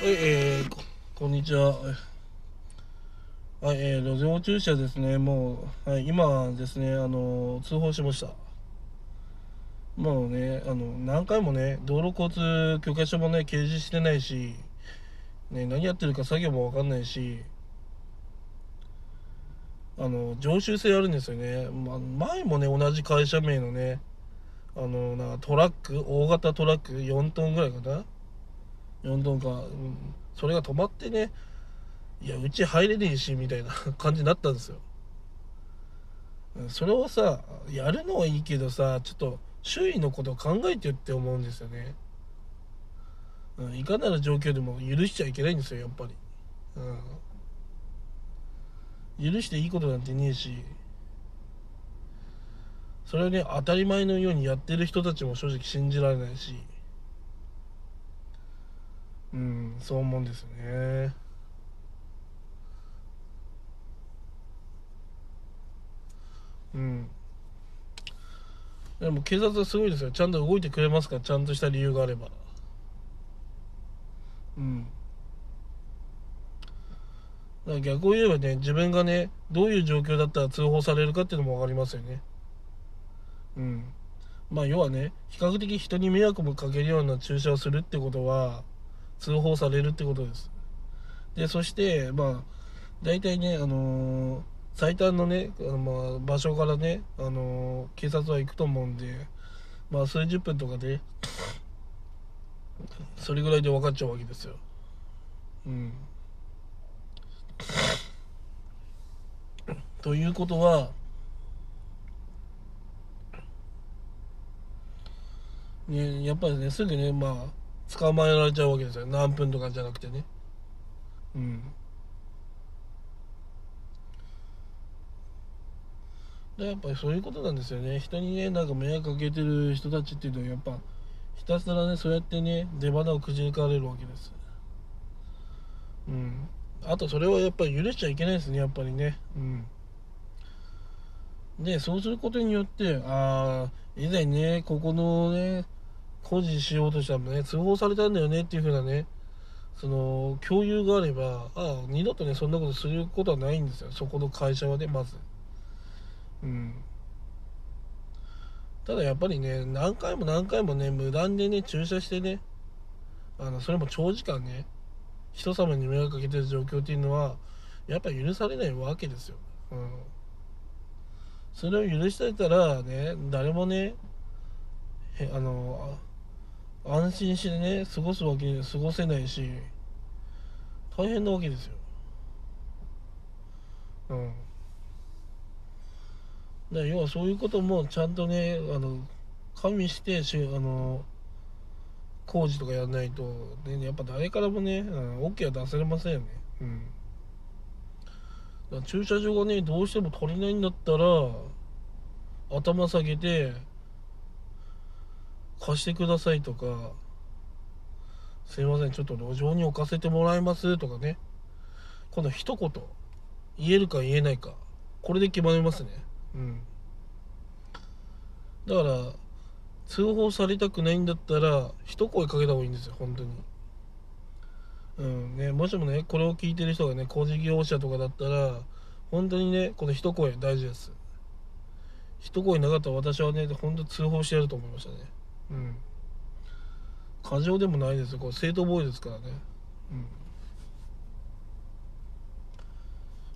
はい、えー、こんにちは。はい、えー、路上駐車ですね、もう、はい、今ですね、あの、通報しました。もうね、あの、何回もね、道路交通許可書もね、掲示してないし、ね、何やってるか作業もわかんないし、あの、常習性あるんですよね。ま、前もね、同じ会社名のね、あの、なトラック、大型トラック、4トンぐらいかな4トンか、うん、それが止まってね、いや、うち入れねえし、みたいな感じになったんですよ。それをさ、やるのはいいけどさ、ちょっと周囲のことを考えてって思うんですよね。うん、いかなる状況でも許しちゃいけないんですよ、やっぱり。うん。許していいことなんてねえし、それをね、当たり前のようにやってる人たちも正直信じられないし、うん、そう思うんですね。うん。でも警察はすごいですよ。ちゃんと動いてくれますから、ちゃんとした理由があれば。うん。だから逆を言えばね、自分がね、どういう状況だったら通報されるかっていうのも分かりますよね。うん。まあ要はね、比較的人に迷惑もかけるような注射をするってことは、通報されるってことです。で、そして、まあ、大体ね、あのー、最短のね、あのまあ、場所からね、あのー、警察は行くと思うんで、まあ、数十分とかで、それぐらいで分かっちゃうわけですよ。うん。ということは、ね、やっぱりね、すぐね、まあ、捕まえられちゃうわけですよ。何分とかじゃなくてね。うん。でやっぱりそういうことなんですよね。人にねなんか迷惑かけてる人たちっていうのはやっぱひたすらねそうやってね出花をくじかれるわけです。うん。あとそれはやっぱり許しちゃいけないですねやっぱりね。うん。でそうすることによってああ以前ねここのね工事しようとしたらね、通報されたんだよねっていう風なね、その、共有があれば、ああ、二度とね、そんなことすることはないんですよ。そこの会社はね、まず。うん。ただやっぱりね、何回も何回もね、無断でね、駐車してね、あの、それも長時間ね、人様に迷惑かけてる状況っていうのは、やっぱ許されないわけですよ。うん。それを許してたらね、誰もね、あの、安心してね過ごすわけ過ごせないし大変なわけですよ。うん。だ要はそういうこともちゃんとねあの加味してしあの工事とかやらないと、ね、やっぱ誰からもね、うん、OK は出せれませんよね。うん。だ駐車場がねどうしても足りないんだったら頭下げて貸してくださいとか、すいません、ちょっと路上に置かせてもらいますとかね。この一言、言えるか言えないか、これで決まりますね。うん。だから、通報されたくないんだったら、一声かけた方がいいんですよ、本当に。うんね、もしもね、これを聞いてる人がね、工事業者とかだったら、本当にね、この一声大事です。一声なかったら私はね、本当通報してやると思いましたね。うん。過剰でもないです。よこれ正当防衛ですからね。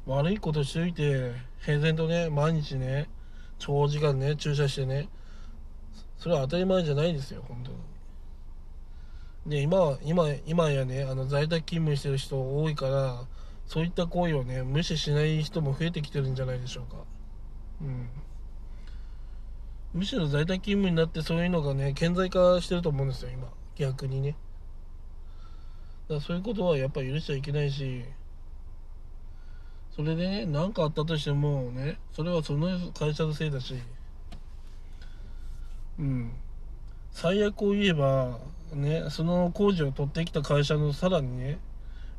うん。悪いことしておいて平然とね毎日ね長時間ね駐車してねそれは当たり前じゃないですよ本当に。で今今今やねあの在宅勤務してる人多いからそういった行為をね無視しない人も増えてきてるんじゃないでしょうか。うん。むしろ在宅勤務になってそういうのがね顕在化してると思うんですよ今。逆にね。だからそういうことはやっぱ許しちゃいけないしそれでね何かあったとしてもねそれはその会社のせいだし。うん。最悪を言えばねその工事を取ってきた会社のさらにね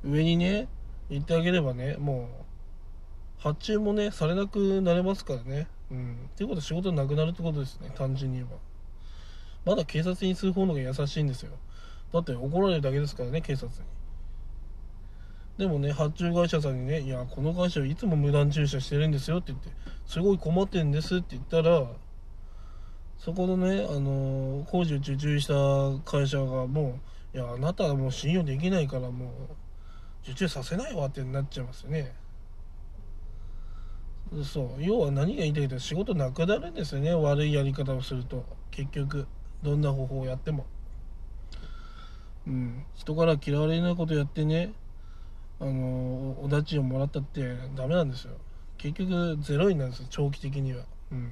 上にね行ってあげればねもう発注もねされなくなれますからね。うん。っていうことは仕事なくなるってことですね、単純に言えば。まだ警察に通報の方が優しいんですよ。だって怒られるだけですからね、警察に。でもね発注会社さんにね「いやこの会社はいつも無断駐車してるんですよ」って言って「すごい困ってるんです」って言ったらそこのね、あの工事を受注した会社がもう「いやあなたはもう信用できないからもう受注させないわ」ってなっちゃいますよね。そう。要は何が言いたいか仕事なくなるんですよね。悪いやり方をすると。結局。どんな方法をやっても。うん、人から嫌われないことやってね。あのお立ちをもらったってダメなんですよ。結局ゼロになるんですよ。長期的には。うん。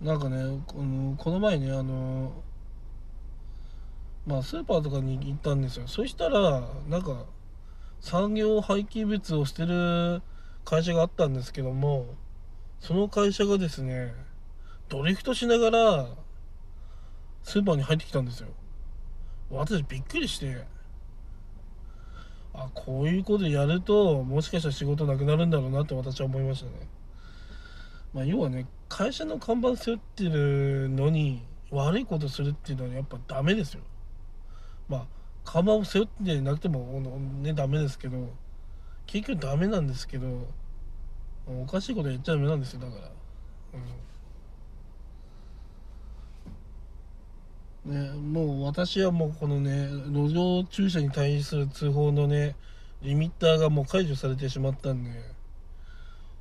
なんかねこのこの前ねあのまあスーパーとかに行ったんですよ。そしたらなんか産業廃棄物を捨てる会社があったんですけどもその会社がですねドリフトしながらスーパーに入ってきたんですよ。私びっくりしてあこういうことやるともしかしたら仕事なくなるんだろうなって私は思いましたね。まあ要はね会社の看板背負ってるのに悪いことするっていうのはやっぱダメですよ。まあ看板を背負ってなくてもねダメですけど結局ダメなんですけどおかしいことやっちゃダメなんですよだから。うん。ね、もう私はもうこのね路上駐車に対する通報のねリミッターがもう解除されてしまったんで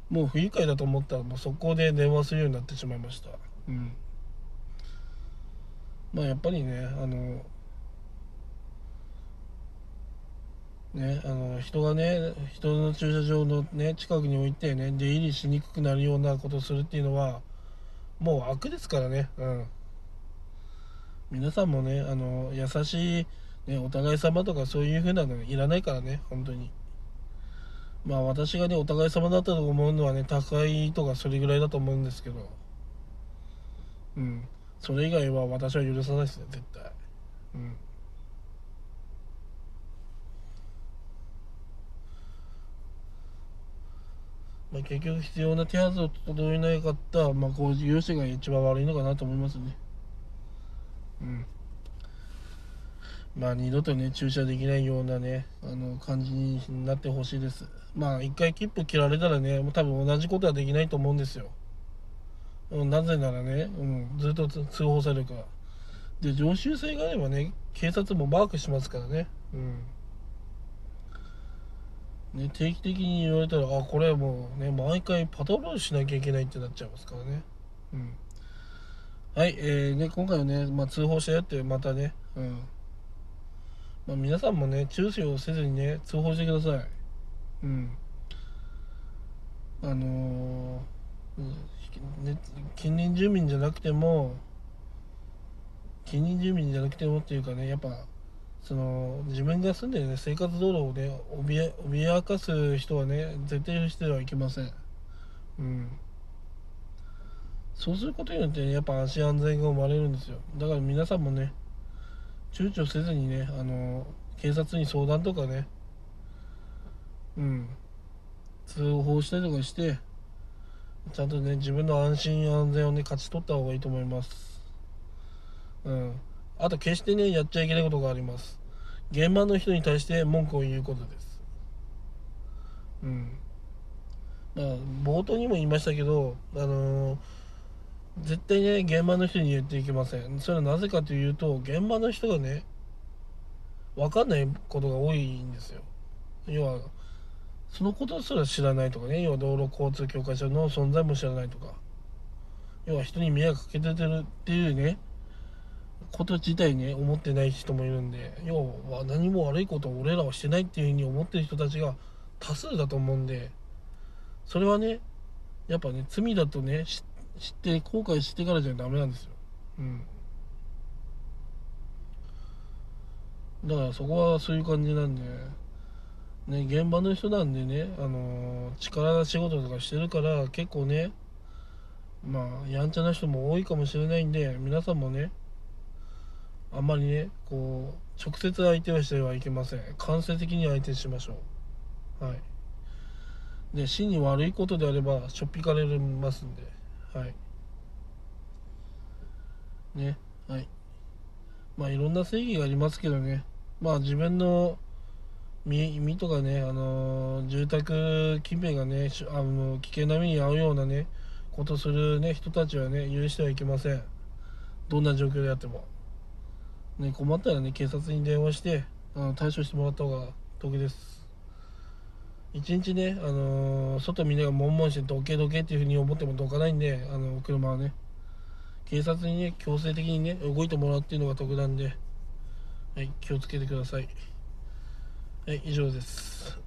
もう不愉快だと思ったらもうそこで電話するようになってしまいました。うん。まあやっぱりねあのねあの人がね人の駐車場のね近くに置いてね出入りしにくくなるようなことをするっていうのはもう悪ですからね。うん。皆さんもねあの優しい、ね、お互い様とかそういう風なのいらないからね本当に。まあ私がねお互い様だったと思うのはね高いとかそれぐらいだと思うんですけど。うん。それ以外は私は許さないですね絶対。うん。まあ、結局必要な手はずを整えなかった、まあ、工事業者が一番悪いのかなと思いますね。うん。まあ二度とね駐車できないようなねあの感じになってほしいです。まあ一回切符切られたらねもう多分同じことはできないと思うんですよ、うん、なぜならね、うん、ずっと通報されるから。で常習性があればね警察もマークしますからね。うん。ね、定期的に言われたらあこれもうね毎回パトロールしなきゃいけないってなっちゃいますからねうんはい、えー、ね、今回はね、まあ、通報したよってまたね、うん。まあ、皆さんもね、注視をせずにね、通報してください。うん。あのー、ね、近隣住民じゃなくても、近隣住民じゃなくてもっていうかね、やっぱ、その、自分が住んでるね、生活道路をね、脅脅かす人はね、絶対にしてはいけません。うん。そうすることによって、ね、やっぱ安心安全が生まれるんですよ。だから皆さんもね躊躇せずにねあの警察に相談とかねうん。通報したりとかしてちゃんとね自分の安心安全をね勝ち取った方がいいと思います。うん。あと決してねやっちゃいけないことがあります。現場の人に対して文句を言うことです。うん。まあ冒頭にも言いましたけどあのー絶対ね現場の人に言っていけません。それはなぜかというと現場の人がね分かんないことが多いんですよ。要はそのことすら知らないとかね。要は道路交通協会所の存在も知らないとか。要は人に迷惑かけてるっていうね。こと自体ね思ってない人もいるんで要は何も悪いことを俺らはしてないっていうふうに思ってる人たちが多数だと思うんでそれはねやっぱね罪だとね知って後悔してからじゃダメなんですよ。うん。だからそこはそういう感じなんでね現場の人なんでねあのー、力な仕事とかしてるから結構ねまあやんちゃな人も多いかもしれないんで皆さんもねあんまりねこう直接相手はしてはいけません。間接的に相手しましょう。はい。で真に悪いことであればしょっぴかれますんで。はい。ね。はい。まあいろんな正義がありますけどね。まあ自分の身身とかね、あのー住宅近辺がねあの危険な目に遭うようなねことするね人たちはね許してはいけません。どんな状況であっても。ね困ったらね。警察に電話してあの対処してもらった方が得です。一日ね、あのー外みんながもんもんしてどけどけっていうふうに思ってもどかないんであの車はね。警察にね強制的にね動いてもらうっていうのが得なんではい気をつけてください。はい以上です。